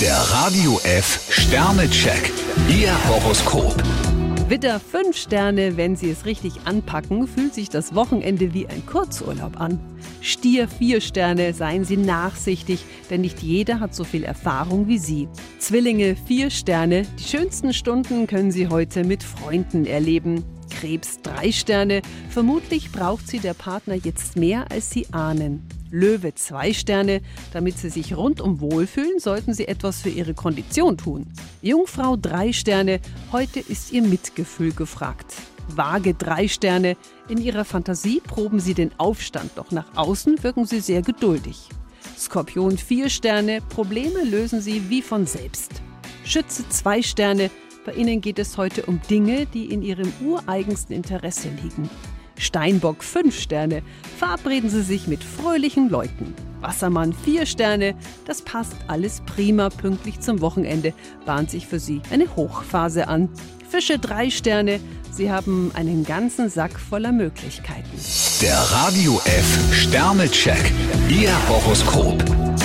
Der Radio F Sternecheck. Ihr Horoskop. Widder, fünf Sterne, wenn Sie es richtig anpacken, fühlt sich das Wochenende wie ein Kurzurlaub an. Stier, vier Sterne, seien Sie nachsichtig, denn nicht jeder hat so viel Erfahrung wie Sie. Zwillinge, vier Sterne, die schönsten Stunden können Sie heute mit Freunden erleben. Krebs, drei Sterne, vermutlich braucht Sie der Partner jetzt mehr, als Sie ahnen. Löwe zwei Sterne. Damit Sie sich rundum wohlfühlen, sollten Sie etwas für Ihre Kondition tun. Jungfrau drei Sterne. Heute ist Ihr Mitgefühl gefragt. Waage drei Sterne. In Ihrer Fantasie proben Sie den Aufstand, doch nach außen wirken Sie sehr geduldig. Skorpion vier Sterne. Probleme lösen Sie wie von selbst. Schütze zwei Sterne. Bei Ihnen geht es heute um Dinge, die in Ihrem ureigensten Interesse liegen. Steinbock 5 Sterne. Verabreden Sie sich mit fröhlichen Leuten. Wassermann 4 Sterne. Das passt alles prima. Pünktlich zum Wochenende bahnt sich für Sie eine Hochphase an. Fische 3 Sterne. Sie haben einen ganzen Sack voller Möglichkeiten. Der Radio F Sternecheck. Ihr Horoskop.